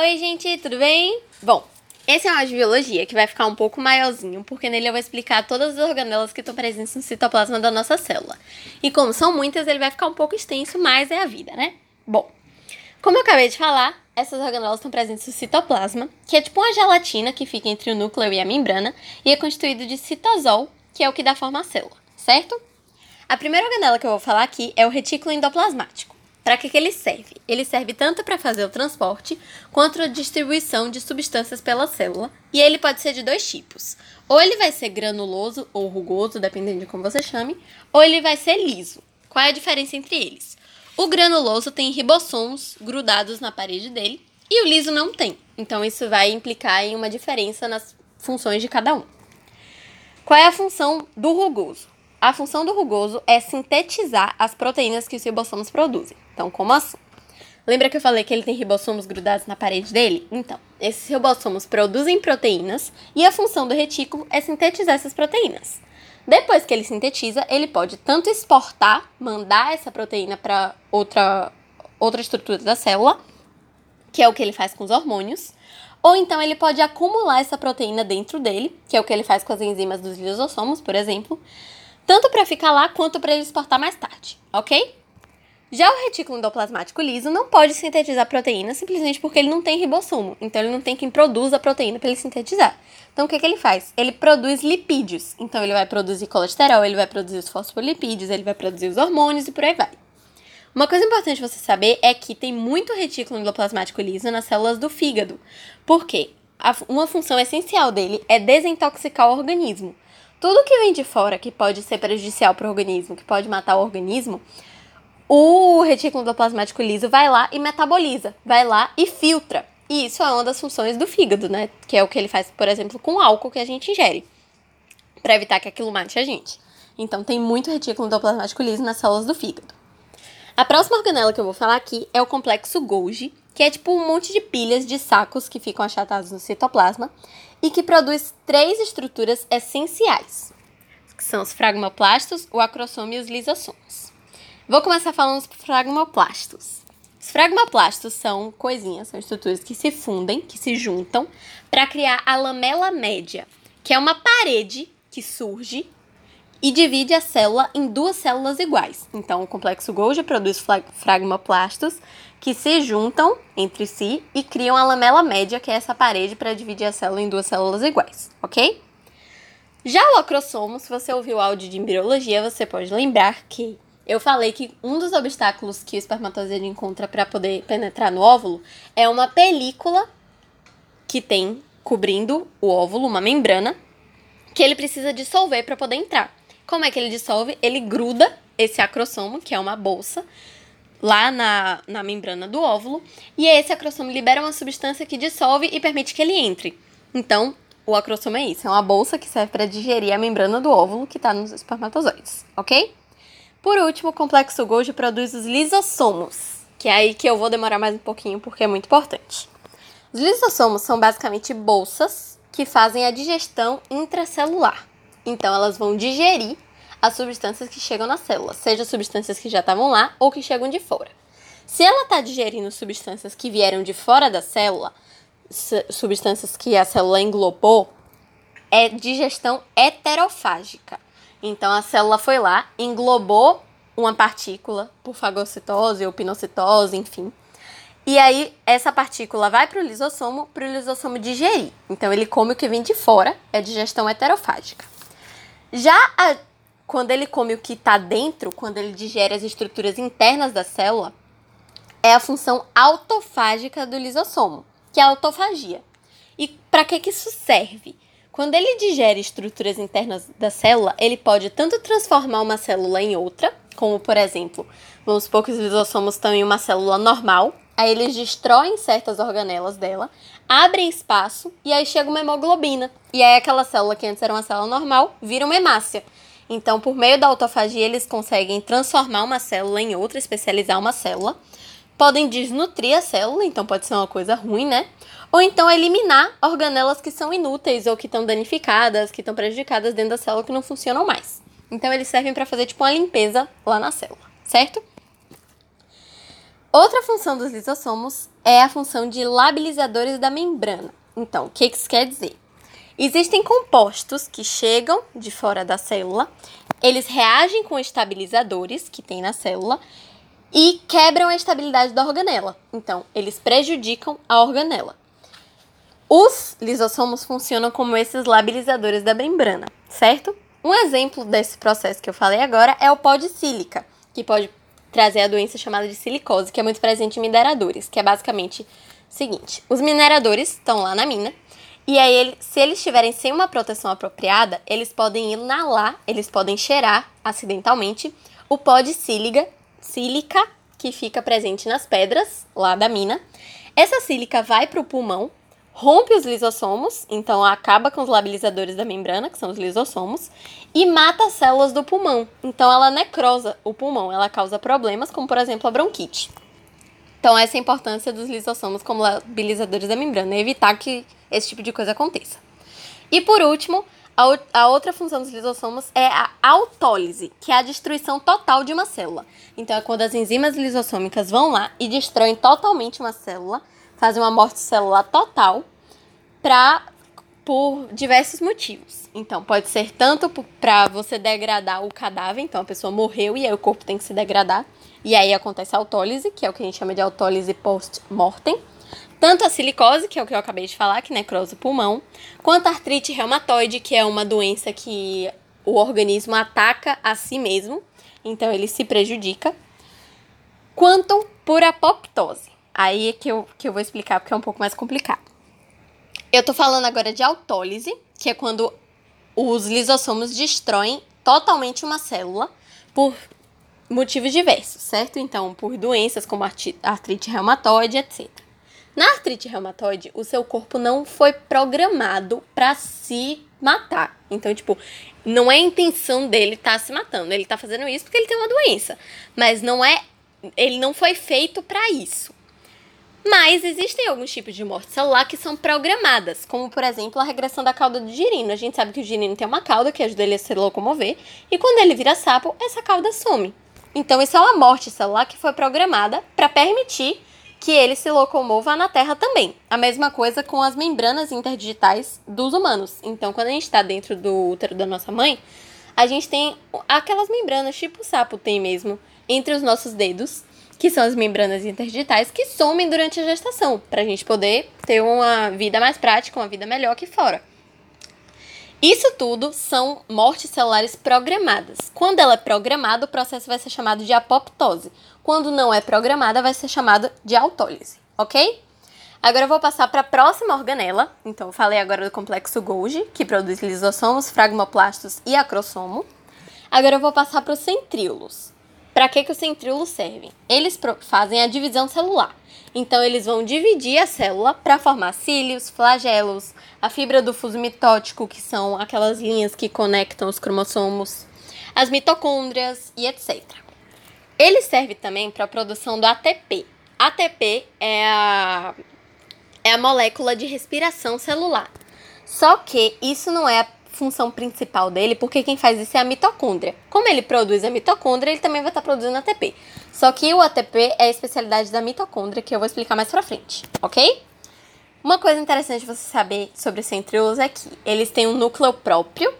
Oi, gente, tudo bem? Bom, esse é um áudio de biologia que vai ficar um pouco maiorzinho, porque nele eu vou explicar todas as organelas que estão presentes no citoplasma da nossa célula. E como são muitas, ele vai ficar um pouco extenso, mas é a vida, né? Bom, como eu acabei de falar, essas organelas estão presentes no citoplasma, que é tipo uma gelatina que fica entre o núcleo e a membrana, e é constituído de citosol, que é o que dá forma à célula, certo? A primeira organela que eu vou falar aqui é o retículo endoplasmático. Para que, que ele serve? Ele serve tanto para fazer o transporte quanto a distribuição de substâncias pela célula, e ele pode ser de dois tipos. Ou ele vai ser granuloso ou rugoso, dependendo de como você chame, ou ele vai ser liso. Qual é a diferença entre eles? O granuloso tem ribossomos grudados na parede dele e o liso não tem. Então isso vai implicar em uma diferença nas funções de cada um. Qual é a função do rugoso? A função do rugoso é sintetizar as proteínas que os ribossomos produzem. Então, como assim? Lembra que eu falei que ele tem ribossomos grudados na parede dele? Então, esses ribossomos produzem proteínas e a função do retículo é sintetizar essas proteínas. Depois que ele sintetiza, ele pode tanto exportar, mandar essa proteína para outra, outra estrutura da célula, que é o que ele faz com os hormônios, ou então ele pode acumular essa proteína dentro dele, que é o que ele faz com as enzimas dos lisossomos, por exemplo, tanto para ficar lá quanto para ele exportar mais tarde, ok? Já o retículo endoplasmático liso não pode sintetizar proteína simplesmente porque ele não tem ribossomo. Então ele não tem quem produza a proteína para ele sintetizar. Então o que, que ele faz? Ele produz lipídios. Então ele vai produzir colesterol, ele vai produzir os fosfolipídios, ele vai produzir os hormônios e por aí vai. Uma coisa importante você saber é que tem muito retículo endoplasmático liso nas células do fígado. Por quê? uma função essencial dele é desintoxicar o organismo. Tudo que vem de fora que pode ser prejudicial para o organismo, que pode matar o organismo, o retículo endoplasmático liso vai lá e metaboliza, vai lá e filtra. E isso é uma das funções do fígado, né? Que é o que ele faz, por exemplo, com o álcool que a gente ingere, para evitar que aquilo mate a gente. Então tem muito retículo endoplasmático liso nas células do fígado. A próxima organela que eu vou falar aqui é o complexo Golgi, que é tipo um monte de pilhas de sacos que ficam achatados no citoplasma e que produz três estruturas essenciais, que são os fragmoplastos, o acrossomo e os lisossomos. Vou começar falando dos fragmoplastos. Os fragmoplastos são coisinhas, são estruturas que se fundem, que se juntam para criar a lamela média, que é uma parede que surge e divide a célula em duas células iguais. Então, o complexo Golgi produz fragmoplastos que se juntam entre si e criam a lamela média, que é essa parede para dividir a célula em duas células iguais, ok? Já o acrossomo, se você ouviu o áudio de embriologia, você pode lembrar que eu falei que um dos obstáculos que o espermatozoide encontra para poder penetrar no óvulo é uma película que tem cobrindo o óvulo, uma membrana, que ele precisa dissolver para poder entrar. Como é que ele dissolve? Ele gruda esse acrossomo, que é uma bolsa, lá na, na membrana do óvulo, e esse acrossomo libera uma substância que dissolve e permite que ele entre. Então, o acrossomo é isso, é uma bolsa que serve para digerir a membrana do óvulo que está nos espermatozoides, ok? Por último, o complexo Golgi produz os lisossomos, que é aí que eu vou demorar mais um pouquinho porque é muito importante. Os lisossomos são basicamente bolsas que fazem a digestão intracelular. Então, elas vão digerir as substâncias que chegam na célula, seja substâncias que já estavam lá ou que chegam de fora. Se ela está digerindo substâncias que vieram de fora da célula, substâncias que a célula englobou, é digestão heterofágica. Então a célula foi lá, englobou uma partícula por fagocitose ou pinocitose, enfim. E aí essa partícula vai para o lisossomo, para o lisossomo digerir. Então ele come o que vem de fora, é digestão heterofágica. Já a, quando ele come o que está dentro, quando ele digere as estruturas internas da célula, é a função autofágica do lisossomo, que é a autofagia. E para que, que isso serve? Quando ele digere estruturas internas da célula, ele pode tanto transformar uma célula em outra, como por exemplo, vamos supor que os lisossomos estão em uma célula normal, aí eles destroem certas organelas dela, abrem espaço e aí chega uma hemoglobina. E aí aquela célula que antes era uma célula normal vira uma hemácia. Então, por meio da autofagia, eles conseguem transformar uma célula em outra, especializar uma célula. Podem desnutrir a célula, então pode ser uma coisa ruim, né? Ou então eliminar organelas que são inúteis ou que estão danificadas, que estão prejudicadas dentro da célula que não funcionam mais. Então eles servem para fazer tipo uma limpeza lá na célula, certo? Outra função dos lisossomos é a função de labilizadores da membrana. Então, o que isso quer dizer? Existem compostos que chegam de fora da célula, eles reagem com estabilizadores que tem na célula e quebram a estabilidade da organela. Então, eles prejudicam a organela. Os lisossomos funcionam como esses labilizadores da membrana, certo? Um exemplo desse processo que eu falei agora é o pó de sílica, que pode trazer a doença chamada de silicose, que é muito presente em mineradores, que é basicamente o seguinte: os mineradores estão lá na mina, e aí, se eles estiverem sem uma proteção apropriada, eles podem inalar, eles podem cheirar acidentalmente o pó de sílica, sílica que fica presente nas pedras lá da mina. Essa sílica vai para o pulmão, rompe os lisossomos, então acaba com os labilizadores da membrana, que são os lisossomos, e mata as células do pulmão. Então ela necrosa o pulmão, ela causa problemas, como por exemplo a bronquite. Então essa é a importância dos lisossomos como labilizadores da membrana, é evitar que esse tipo de coisa aconteça. E por último, a, a outra função dos lisossomos é a autólise, que é a destruição total de uma célula. Então é quando as enzimas lisossômicas vão lá e destroem totalmente uma célula, fazem uma morte celular total pra, por diversos motivos. Então, pode ser tanto para você degradar o cadáver, então a pessoa morreu e aí o corpo tem que se degradar, e aí acontece a autólise, que é o que a gente chama de autólise post-mortem tanto a silicose, que é o que eu acabei de falar, que necrosa o pulmão, quanto a artrite reumatoide, que é uma doença que o organismo ataca a si mesmo, então ele se prejudica, quanto por apoptose. Aí é que eu, que eu vou explicar porque é um pouco mais complicado. Eu tô falando agora de autólise, que é quando os lisossomos destroem totalmente uma célula por motivos diversos, certo? Então, por doenças como artrite reumatoide, etc. Na artrite reumatoide, o seu corpo não foi programado para se matar. Então, tipo, não é a intenção dele estar tá se matando. Ele tá fazendo isso porque ele tem uma doença. Mas não é. Ele não foi feito para isso. Mas existem alguns tipos de morte celular que são programadas, como por exemplo a regressão da cauda do girino. A gente sabe que o girino tem uma cauda que ajuda ele a se locomover, e quando ele vira sapo, essa cauda some. Então, isso é uma morte celular que foi programada para permitir que ele se locomova na Terra também. A mesma coisa com as membranas interdigitais dos humanos. Então, quando a gente está dentro do útero da nossa mãe, a gente tem aquelas membranas, tipo o sapo tem mesmo, entre os nossos dedos, que são as membranas interdigitais, que somem durante a gestação, para a gente poder ter uma vida mais prática, uma vida melhor aqui fora. Isso tudo são mortes celulares programadas. Quando ela é programada, o processo vai ser chamado de apoptose. Quando não é programada, vai ser chamado de autólise, ok? Agora eu vou passar para a próxima organela. Então, falei agora do complexo Golgi, que produz lisossomos, fragmoplastos e acrossomo. Agora eu vou passar para os centríolos. Para que, que os centríolos servem? Eles fazem a divisão celular. Então, eles vão dividir a célula para formar cílios, flagelos, a fibra do fuso mitótico, que são aquelas linhas que conectam os cromossomos, as mitocôndrias e etc. Ele serve também para a produção do ATP. ATP é a, é a molécula de respiração celular. Só que isso não é função principal dele, porque quem faz isso é a mitocôndria. Como ele produz a mitocôndria, ele também vai estar produzindo ATP. Só que o ATP é a especialidade da mitocôndria, que eu vou explicar mais pra frente, ok? Uma coisa interessante você saber sobre os centríolos é que eles têm um núcleo próprio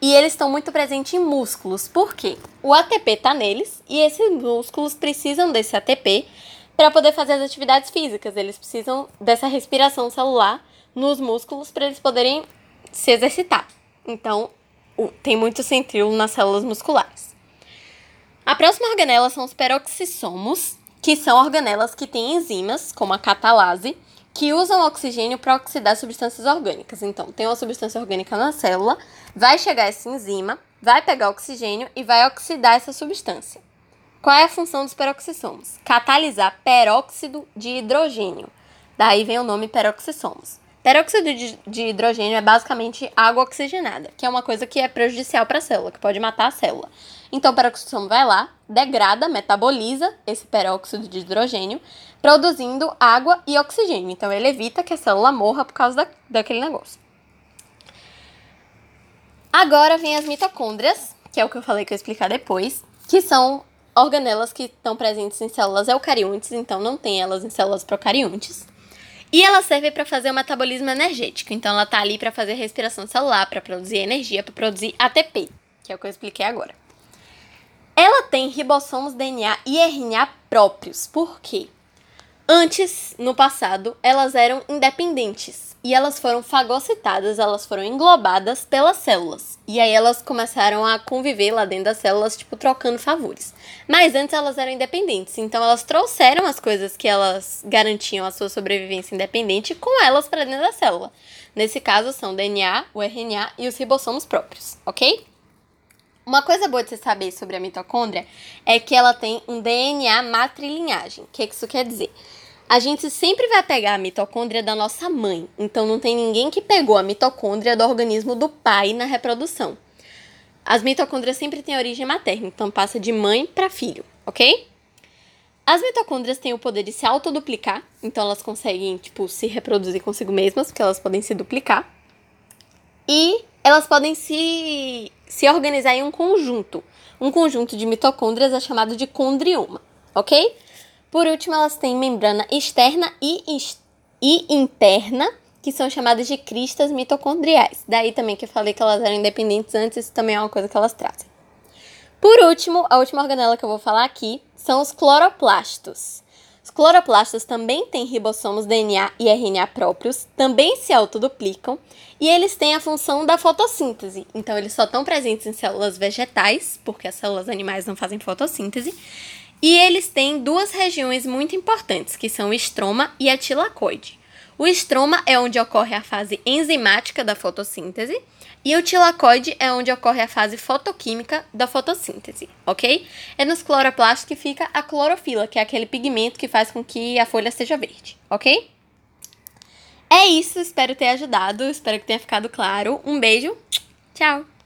e eles estão muito presentes em músculos. Por quê? O ATP está neles e esses músculos precisam desse ATP para poder fazer as atividades físicas. Eles precisam dessa respiração celular nos músculos para eles poderem se exercitar. Então, tem muito centríolo nas células musculares. A próxima organela são os peroxissomos, que são organelas que têm enzimas, como a catalase, que usam oxigênio para oxidar substâncias orgânicas. Então, tem uma substância orgânica na célula, vai chegar essa enzima, vai pegar oxigênio e vai oxidar essa substância. Qual é a função dos peroxissomos? Catalisar peróxido de hidrogênio. Daí vem o nome peroxissomos. Peróxido de hidrogênio é basicamente água oxigenada, que é uma coisa que é prejudicial para a célula, que pode matar a célula. Então, o peroxissomo vai lá, degrada, metaboliza esse peróxido de hidrogênio, produzindo água e oxigênio. Então, ele evita que a célula morra por causa da, daquele negócio. Agora vem as mitocôndrias, que é o que eu falei que eu ia explicar depois, que são organelas que estão presentes em células eucariontes, então não tem elas em células procariontes. E ela serve para fazer o metabolismo energético, então ela tá ali para fazer respiração celular, para produzir energia, para produzir ATP, que é o que eu expliquei agora. Ela tem ribossomos, DNA e RNA próprios. Por quê? Antes, no passado, elas eram independentes e elas foram fagocitadas, elas foram englobadas pelas células. E aí elas começaram a conviver lá dentro das células, tipo, trocando favores. Mas antes elas eram independentes, então elas trouxeram as coisas que elas garantiam a sua sobrevivência independente com elas para dentro da célula. Nesse caso são o DNA, o RNA e os ribossomos próprios, ok? Uma coisa boa de você saber sobre a mitocôndria é que ela tem um DNA matrilinhagem. O que isso quer dizer? A gente sempre vai pegar a mitocôndria da nossa mãe, então não tem ninguém que pegou a mitocôndria do organismo do pai na reprodução. As mitocôndrias sempre têm origem materna, então passa de mãe para filho, ok? As mitocôndrias têm o poder de se autoduplicar, então elas conseguem, tipo, se reproduzir consigo mesmas, porque elas podem se duplicar. E elas podem se, se organizar em um conjunto. Um conjunto de mitocôndrias é chamado de condrioma, ok? Por último, elas têm membrana externa e, e interna, que são chamadas de cristas mitocondriais. Daí também que eu falei que elas eram independentes antes, isso também é uma coisa que elas trazem. Por último, a última organela que eu vou falar aqui são os cloroplastos. Os cloroplastos também têm ribossomos DNA e RNA próprios, também se autoduplicam e eles têm a função da fotossíntese. Então, eles só estão presentes em células vegetais, porque as células animais não fazem fotossíntese. E eles têm duas regiões muito importantes, que são o estroma e a tilacoide. O estroma é onde ocorre a fase enzimática da fotossíntese e o tilacoide é onde ocorre a fase fotoquímica da fotossíntese, ok? É nos cloroplastos que fica a clorofila, que é aquele pigmento que faz com que a folha seja verde, ok? É isso, espero ter ajudado, espero que tenha ficado claro. Um beijo, tchau!